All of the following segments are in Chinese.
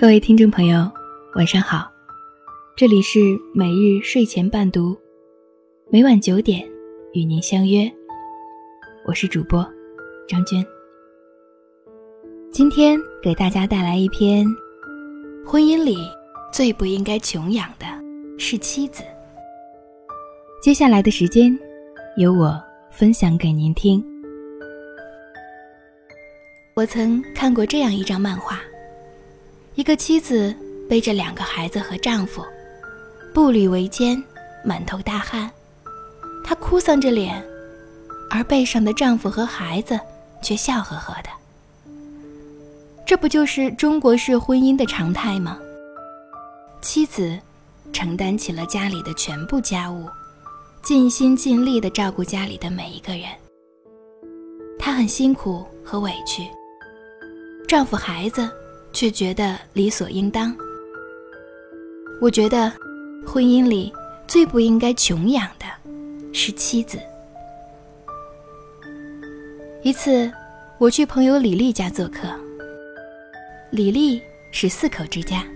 各位听众朋友，晚上好，这里是每日睡前伴读，每晚九点与您相约，我是主播张娟。今天给大家带来一篇：婚姻里最不应该穷养的是妻子。接下来的时间，由我分享给您听。我曾看过这样一张漫画。一个妻子背着两个孩子和丈夫，步履维艰，满头大汗，她哭丧着脸，而背上的丈夫和孩子却笑呵呵的。这不就是中国式婚姻的常态吗？妻子承担起了家里的全部家务，尽心尽力地照顾家里的每一个人。她很辛苦和委屈，丈夫、孩子。却觉得理所应当。我觉得，婚姻里最不应该穷养的，是妻子。一次，我去朋友李丽家做客。李丽是四口之家。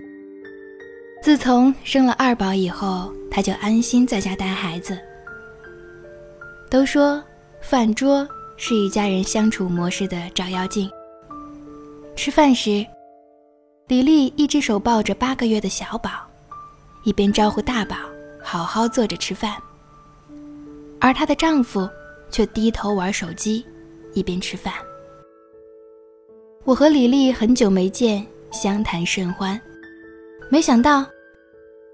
自从生了二宝以后，她就安心在家带孩子。都说饭桌是一家人相处模式的照妖镜。吃饭时。李丽一只手抱着八个月的小宝，一边招呼大宝好好坐着吃饭，而她的丈夫却低头玩手机，一边吃饭。我和李丽很久没见，相谈甚欢，没想到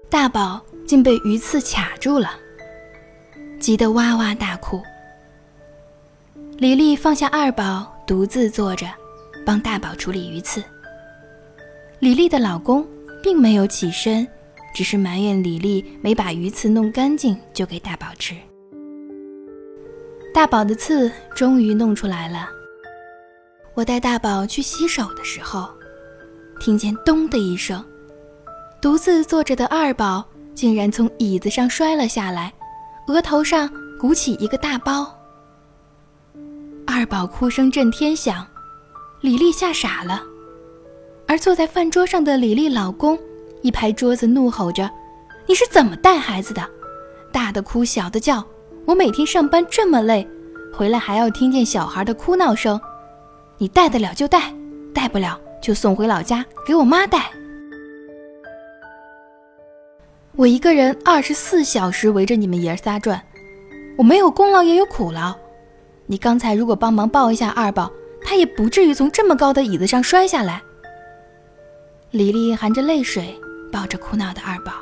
大宝竟被鱼刺卡住了，急得哇哇大哭。李丽放下二宝，独自坐着，帮大宝处理鱼刺。李丽的老公并没有起身，只是埋怨李丽没把鱼刺弄干净就给大宝吃。大宝的刺终于弄出来了。我带大宝去洗手的时候，听见“咚”的一声，独自坐着的二宝竟然从椅子上摔了下来，额头上鼓起一个大包。二宝哭声震天响，李丽吓傻了。而坐在饭桌上的李丽老公一拍桌子，怒吼着：“你是怎么带孩子的？大的哭，小的叫。我每天上班这么累，回来还要听见小孩的哭闹声。你带得了就带，带不了就送回老家给我妈带。我一个人二十四小时围着你们爷仨转，我没有功劳也有苦劳。你刚才如果帮忙抱一下二宝，他也不至于从这么高的椅子上摔下来。”李丽含着泪水抱着哭闹的二宝。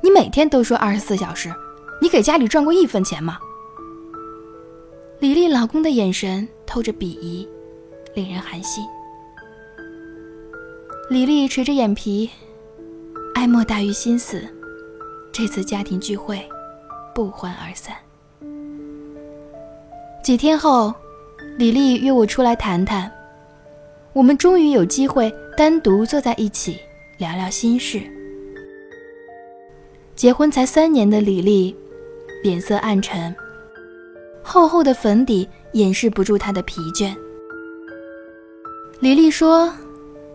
你每天都说二十四小时，你给家里赚过一分钱吗？李丽老公的眼神透着鄙夷，令人寒心。李丽垂着眼皮，哀莫大于心死。这次家庭聚会不欢而散。几天后，李丽约我出来谈谈。我们终于有机会单独坐在一起聊聊心事。结婚才三年的李丽，脸色暗沉，厚厚的粉底掩饰不住她的疲倦。李丽说：“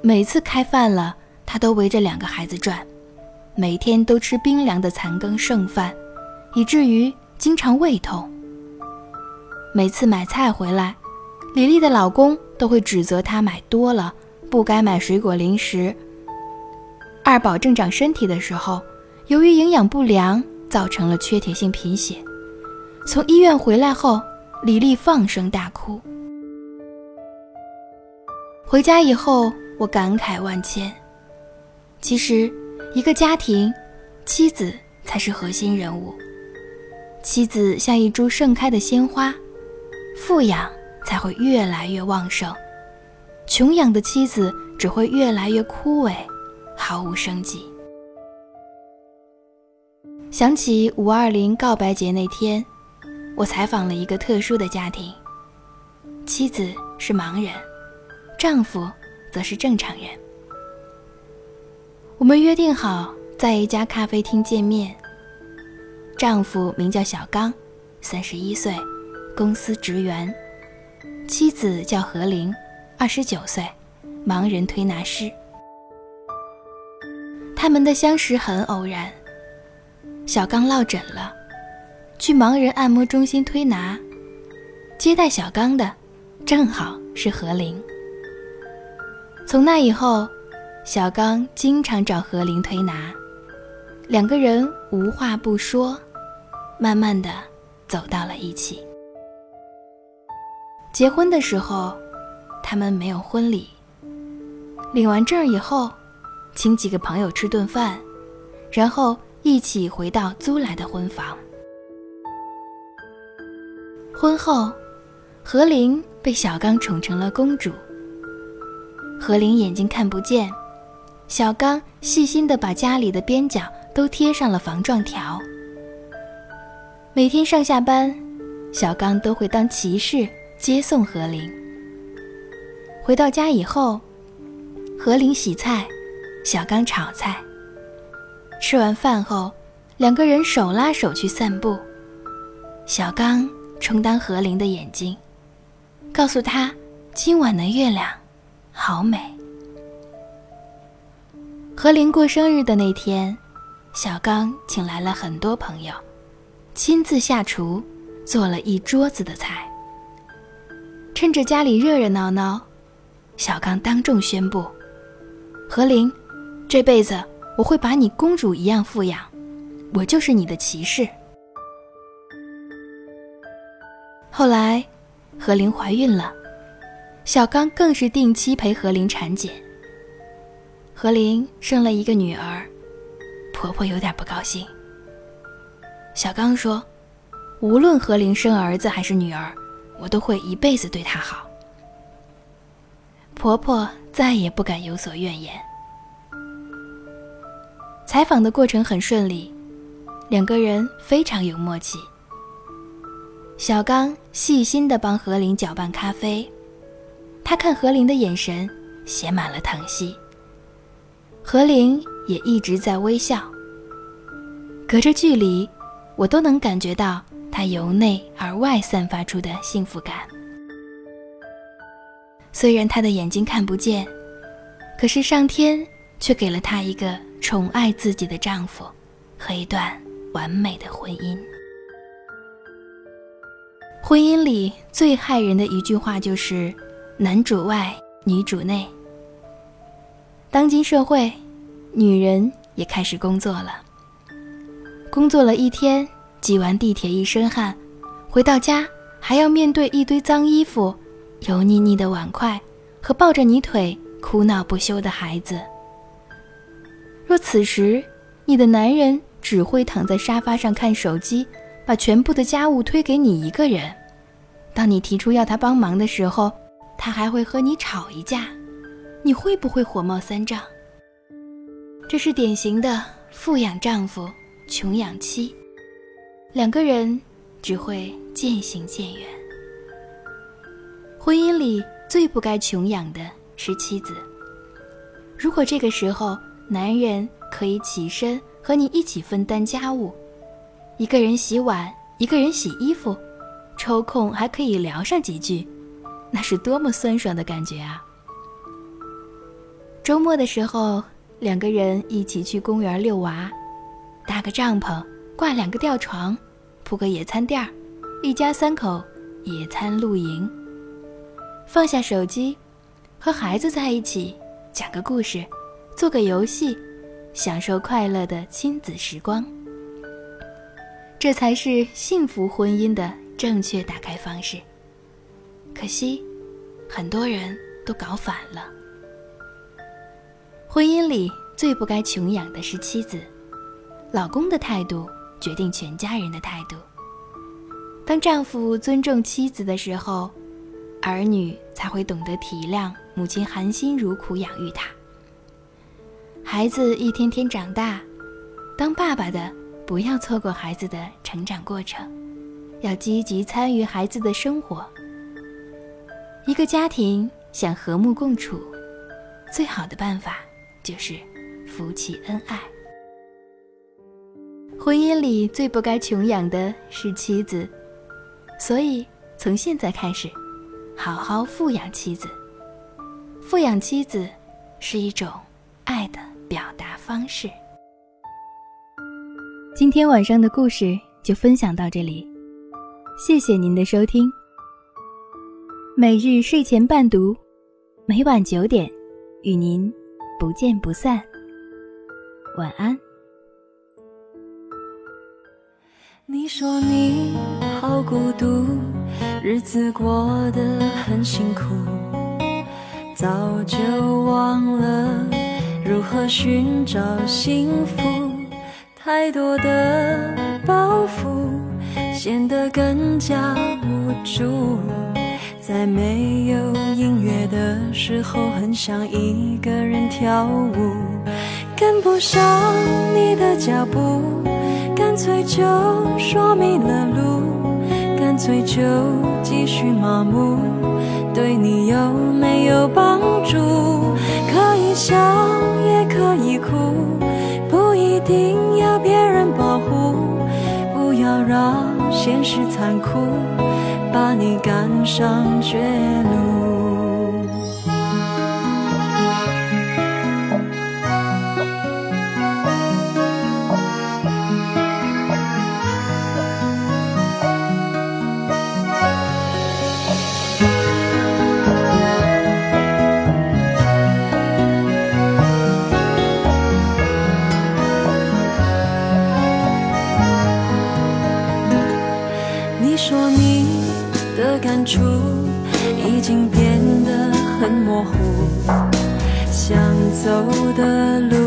每次开饭了，她都围着两个孩子转，每天都吃冰凉的残羹剩饭，以至于经常胃痛。每次买菜回来。”李丽的老公都会指责他买多了，不该买水果零食。二宝正长身体的时候，由于营养不良，造成了缺铁性贫血。从医院回来后，李丽放声大哭。回家以后，我感慨万千。其实，一个家庭，妻子才是核心人物。妻子像一株盛开的鲜花，富养。才会越来越旺盛，穷养的妻子只会越来越枯萎，毫无生机。想起五二零告白节那天，我采访了一个特殊的家庭，妻子是盲人，丈夫则是正常人。我们约定好在一家咖啡厅见面。丈夫名叫小刚，三十一岁，公司职员。妻子叫何玲，二十九岁，盲人推拿师，他们的相识很偶然。小刚落枕了，去盲人按摩中心推拿，接待小刚的正好是何玲。从那以后，小刚经常找何玲推拿，两个人无话不说，慢慢的走到了一起。结婚的时候，他们没有婚礼。领完证以后，请几个朋友吃顿饭，然后一起回到租来的婚房。婚后，何玲被小刚宠成了公主。何玲眼睛看不见，小刚细心的把家里的边角都贴上了防撞条。每天上下班，小刚都会当骑士接送何玲。回到家以后。何玲洗菜，小刚炒菜。吃完饭后，两个人手拉手去散步。小刚充当何玲的眼睛，告诉她今晚的月亮好美。何玲过生日的那天，小刚请来了很多朋友，亲自下厨做了一桌子的菜。趁着家里热热闹闹，小刚当众宣布。何琳，这辈子我会把你公主一样富养，我就是你的骑士。后来，何琳怀孕了，小刚更是定期陪何琳产检。何琳生了一个女儿，婆婆有点不高兴。小刚说：“无论何琳生儿子还是女儿，我都会一辈子对她好。”婆婆再也不敢有所怨言。采访的过程很顺利，两个人非常有默契。小刚细心地帮何玲搅拌咖啡，他看何玲的眼神写满了疼惜。何玲也一直在微笑。隔着距离，我都能感觉到她由内而外散发出的幸福感。虽然她的眼睛看不见，可是上天却给了她一个宠爱自己的丈夫和一段完美的婚姻。婚姻里最害人的一句话就是“男主外，女主内”。当今社会，女人也开始工作了。工作了一天，挤完地铁一身汗，回到家还要面对一堆脏衣服。油腻腻的碗筷和抱着你腿哭闹不休的孩子。若此时你的男人只会躺在沙发上看手机，把全部的家务推给你一个人，当你提出要他帮忙的时候，他还会和你吵一架，你会不会火冒三丈？这是典型的富养丈夫，穷养妻，两个人只会渐行渐远。婚姻里最不该穷养的是妻子。如果这个时候男人可以起身和你一起分担家务，一个人洗碗，一个人洗衣服，抽空还可以聊上几句，那是多么酸爽的感觉啊！周末的时候，两个人一起去公园遛娃，搭个帐篷，挂两个吊床，铺个野餐垫儿，一家三口野餐露营。放下手机，和孩子在一起，讲个故事，做个游戏，享受快乐的亲子时光。这才是幸福婚姻的正确打开方式。可惜，很多人都搞反了。婚姻里最不该穷养的是妻子，老公的态度决定全家人的态度。当丈夫尊重妻子的时候。儿女才会懂得体谅母亲含辛茹苦养育他。孩子一天天长大，当爸爸的不要错过孩子的成长过程，要积极参与孩子的生活。一个家庭想和睦共处，最好的办法就是夫妻恩爱。婚姻里最不该穷养的是妻子，所以从现在开始。好好富养妻子，富养妻子是一种爱的表达。方式。今天晚上的故事就分享到这里，谢谢您的收听。每日睡前伴读，每晚九点，与您不见不散。晚安。你说你好孤独，日子过得很辛苦，早就忘了如何寻找幸福。太多的包袱显得更加无助，在没有音乐的时候，很想一个人跳舞，跟不上你的脚步，干脆就说迷了路，干脆就继续麻木，对你有没有帮助？可以笑也可以哭。不一定要别人保护，不要让现实残酷把你赶上绝路。说你的感触已经变得很模糊，想走的路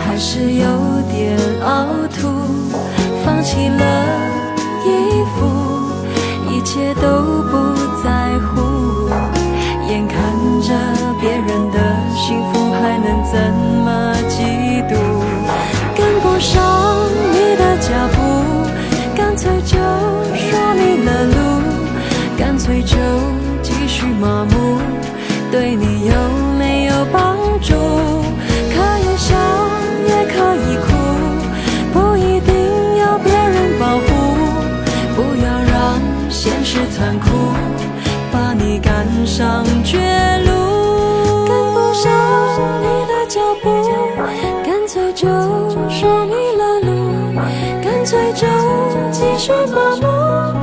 还是有点凹凸，放弃了衣服，一切都不在乎，眼看着别人的幸福，还能怎麻木，对你有没有帮助？可以笑也可以哭，不一定要别人保护。不要让现实残酷把你赶上绝路。跟不上你的脚步，干脆就说迷了路，干脆就继续麻木。